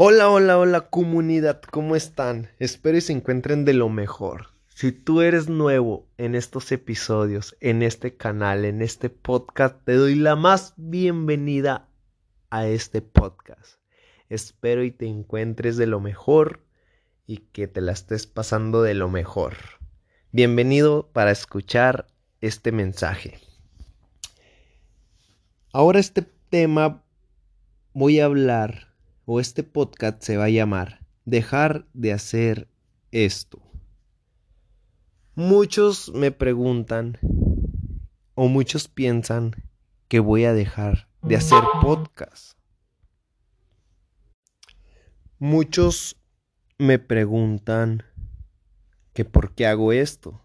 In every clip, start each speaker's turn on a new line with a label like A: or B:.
A: Hola, hola, hola comunidad, ¿cómo están? Espero y se encuentren de lo mejor. Si tú eres nuevo en estos episodios, en este canal, en este podcast, te doy la más bienvenida a este podcast. Espero y te encuentres de lo mejor y que te la estés pasando de lo mejor. Bienvenido para escuchar este mensaje. Ahora este tema voy a hablar o este podcast se va a llamar Dejar de hacer esto. Muchos me preguntan o muchos piensan que voy a dejar de hacer podcast. Muchos me preguntan que por qué hago esto.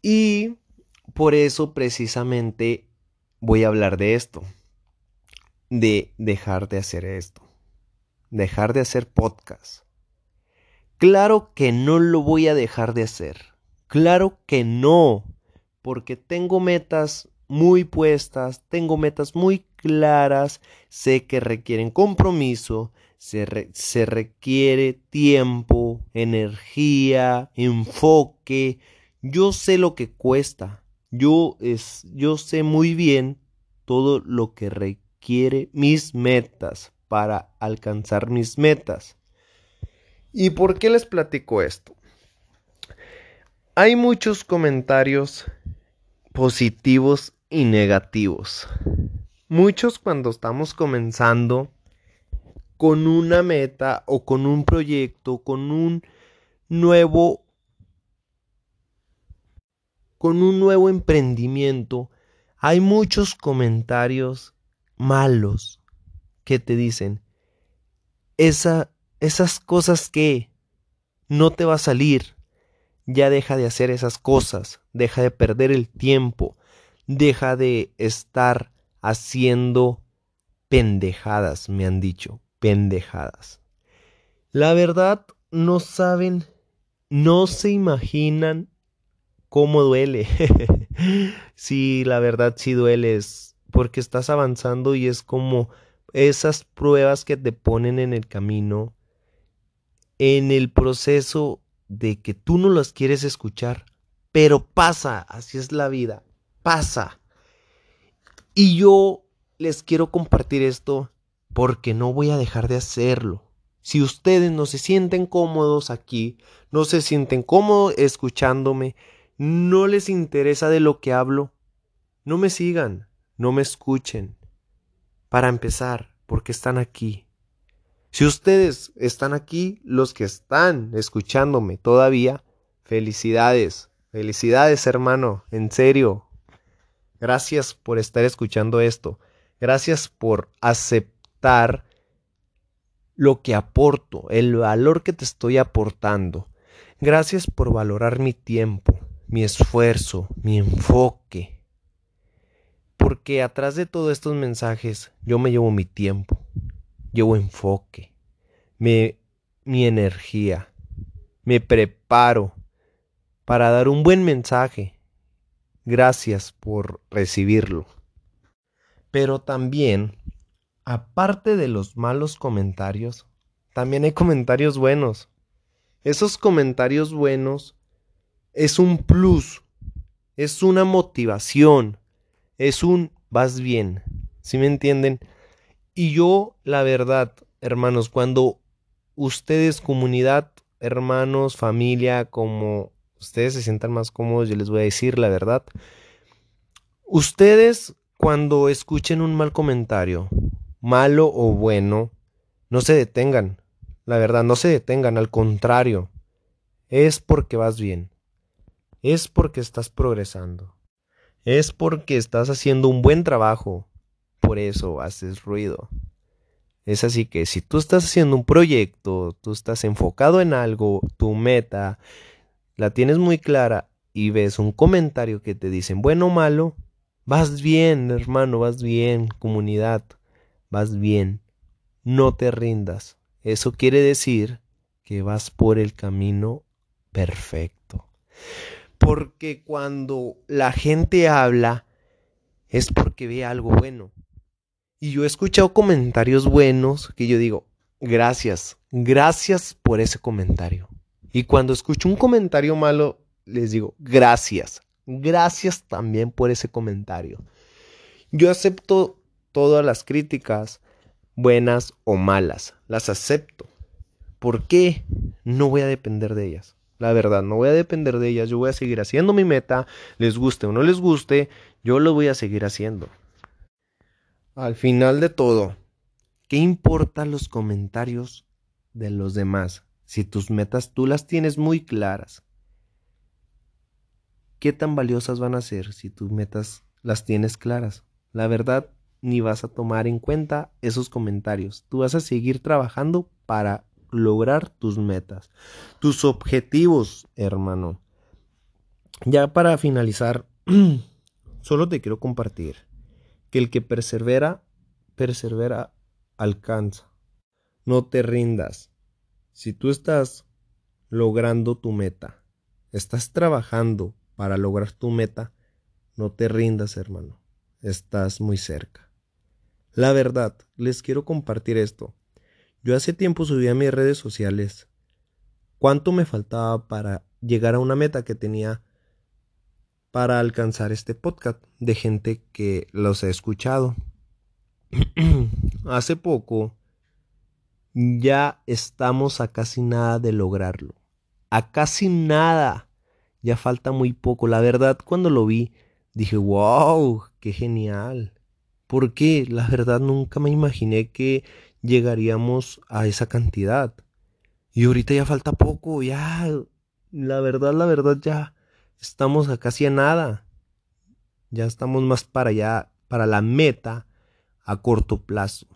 A: Y por eso precisamente voy a hablar de esto de dejar de hacer esto, dejar de hacer podcast. Claro que no lo voy a dejar de hacer. Claro que no, porque tengo metas muy puestas, tengo metas muy claras, sé que requieren compromiso, se, se requiere tiempo, energía, enfoque. Yo sé lo que cuesta. Yo, es, yo sé muy bien todo lo que requiere quiere mis metas para alcanzar mis metas. ¿Y por qué les platico esto? Hay muchos comentarios positivos y negativos. Muchos cuando estamos comenzando con una meta o con un proyecto, con un nuevo con un nuevo emprendimiento, hay muchos comentarios malos que te dicen, esa, esas cosas que no te va a salir, ya deja de hacer esas cosas, deja de perder el tiempo, deja de estar haciendo pendejadas, me han dicho, pendejadas. La verdad, no saben, no se imaginan cómo duele. sí, la verdad sí duele, porque estás avanzando y es como esas pruebas que te ponen en el camino, en el proceso de que tú no las quieres escuchar, pero pasa, así es la vida, pasa. Y yo les quiero compartir esto porque no voy a dejar de hacerlo. Si ustedes no se sienten cómodos aquí, no se sienten cómodos escuchándome, no les interesa de lo que hablo, no me sigan no me escuchen. Para empezar, porque están aquí. Si ustedes están aquí, los que están escuchándome todavía, felicidades, felicidades hermano, en serio. Gracias por estar escuchando esto. Gracias por aceptar lo que aporto, el valor que te estoy aportando. Gracias por valorar mi tiempo, mi esfuerzo, mi enfoque, porque atrás de todos estos mensajes yo me llevo mi tiempo, llevo enfoque, mi energía, me preparo para dar un buen mensaje. Gracias por recibirlo. Pero también, aparte de los malos comentarios, también hay comentarios buenos. Esos comentarios buenos es un plus, es una motivación, es un vas bien, ¿sí me entienden? Y yo, la verdad, hermanos, cuando ustedes, comunidad, hermanos, familia, como ustedes se sientan más cómodos, yo les voy a decir la verdad. Ustedes, cuando escuchen un mal comentario, malo o bueno, no se detengan. La verdad, no se detengan, al contrario, es porque vas bien. Es porque estás progresando es porque estás haciendo un buen trabajo. Por eso haces ruido. Es así que si tú estás haciendo un proyecto, tú estás enfocado en algo, tu meta la tienes muy clara y ves un comentario que te dicen bueno o malo, vas bien, hermano, vas bien, comunidad, vas bien. No te rindas. Eso quiere decir que vas por el camino perfecto. Porque cuando la gente habla es porque ve algo bueno. Y yo he escuchado comentarios buenos que yo digo, gracias, gracias por ese comentario. Y cuando escucho un comentario malo, les digo, gracias, gracias también por ese comentario. Yo acepto todas las críticas, buenas o malas, las acepto. ¿Por qué? No voy a depender de ellas. La verdad, no voy a depender de ellas. Yo voy a seguir haciendo mi meta, les guste o no les guste, yo lo voy a seguir haciendo. Al final de todo, ¿qué importan los comentarios de los demás si tus metas tú las tienes muy claras? ¿Qué tan valiosas van a ser si tus metas las tienes claras? La verdad, ni vas a tomar en cuenta esos comentarios. Tú vas a seguir trabajando para lograr tus metas, tus objetivos, hermano. Ya para finalizar, solo te quiero compartir que el que persevera, persevera, alcanza. No te rindas. Si tú estás logrando tu meta, estás trabajando para lograr tu meta, no te rindas, hermano. Estás muy cerca. La verdad, les quiero compartir esto. Yo hace tiempo subí a mis redes sociales cuánto me faltaba para llegar a una meta que tenía para alcanzar este podcast de gente que los he escuchado. hace poco ya estamos a casi nada de lograrlo. A casi nada. Ya falta muy poco. La verdad, cuando lo vi, dije, wow, qué genial. Porque la verdad nunca me imaginé que llegaríamos a esa cantidad. Y ahorita ya falta poco, ya, la verdad, la verdad, ya estamos a casi a nada. Ya estamos más para allá, para la meta a corto plazo.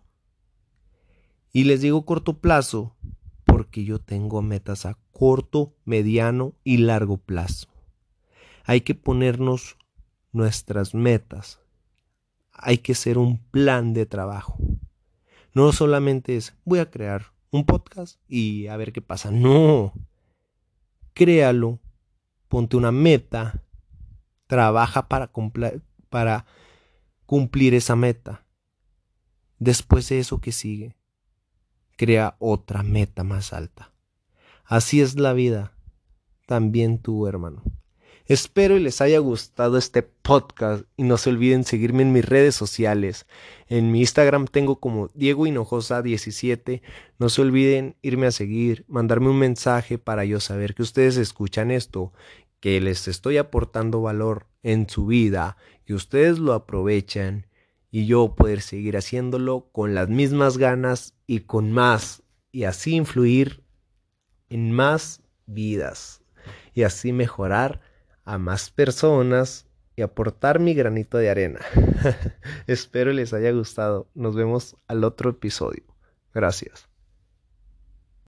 A: Y les digo corto plazo porque yo tengo metas a corto, mediano y largo plazo. Hay que ponernos nuestras metas. Hay que ser un plan de trabajo. No solamente es voy a crear un podcast y a ver qué pasa. No. Créalo, ponte una meta, trabaja para, cumplir esa meta. Después de eso que sigue, crea otra meta más alta. Así es la vida. También tú, hermano. Espero y les haya gustado este podcast y no se olviden seguirme en mis redes sociales. En mi Instagram tengo como Diego Hinojosa 17. No se olviden irme a seguir, mandarme un mensaje para yo saber que ustedes escuchan esto, que les estoy aportando valor en su vida, que ustedes lo aprovechan y yo poder seguir haciéndolo con las mismas ganas y con más y así influir en más vidas y así mejorar a más personas y aportar mi granito de arena. Espero les haya gustado. Nos vemos al otro episodio. Gracias.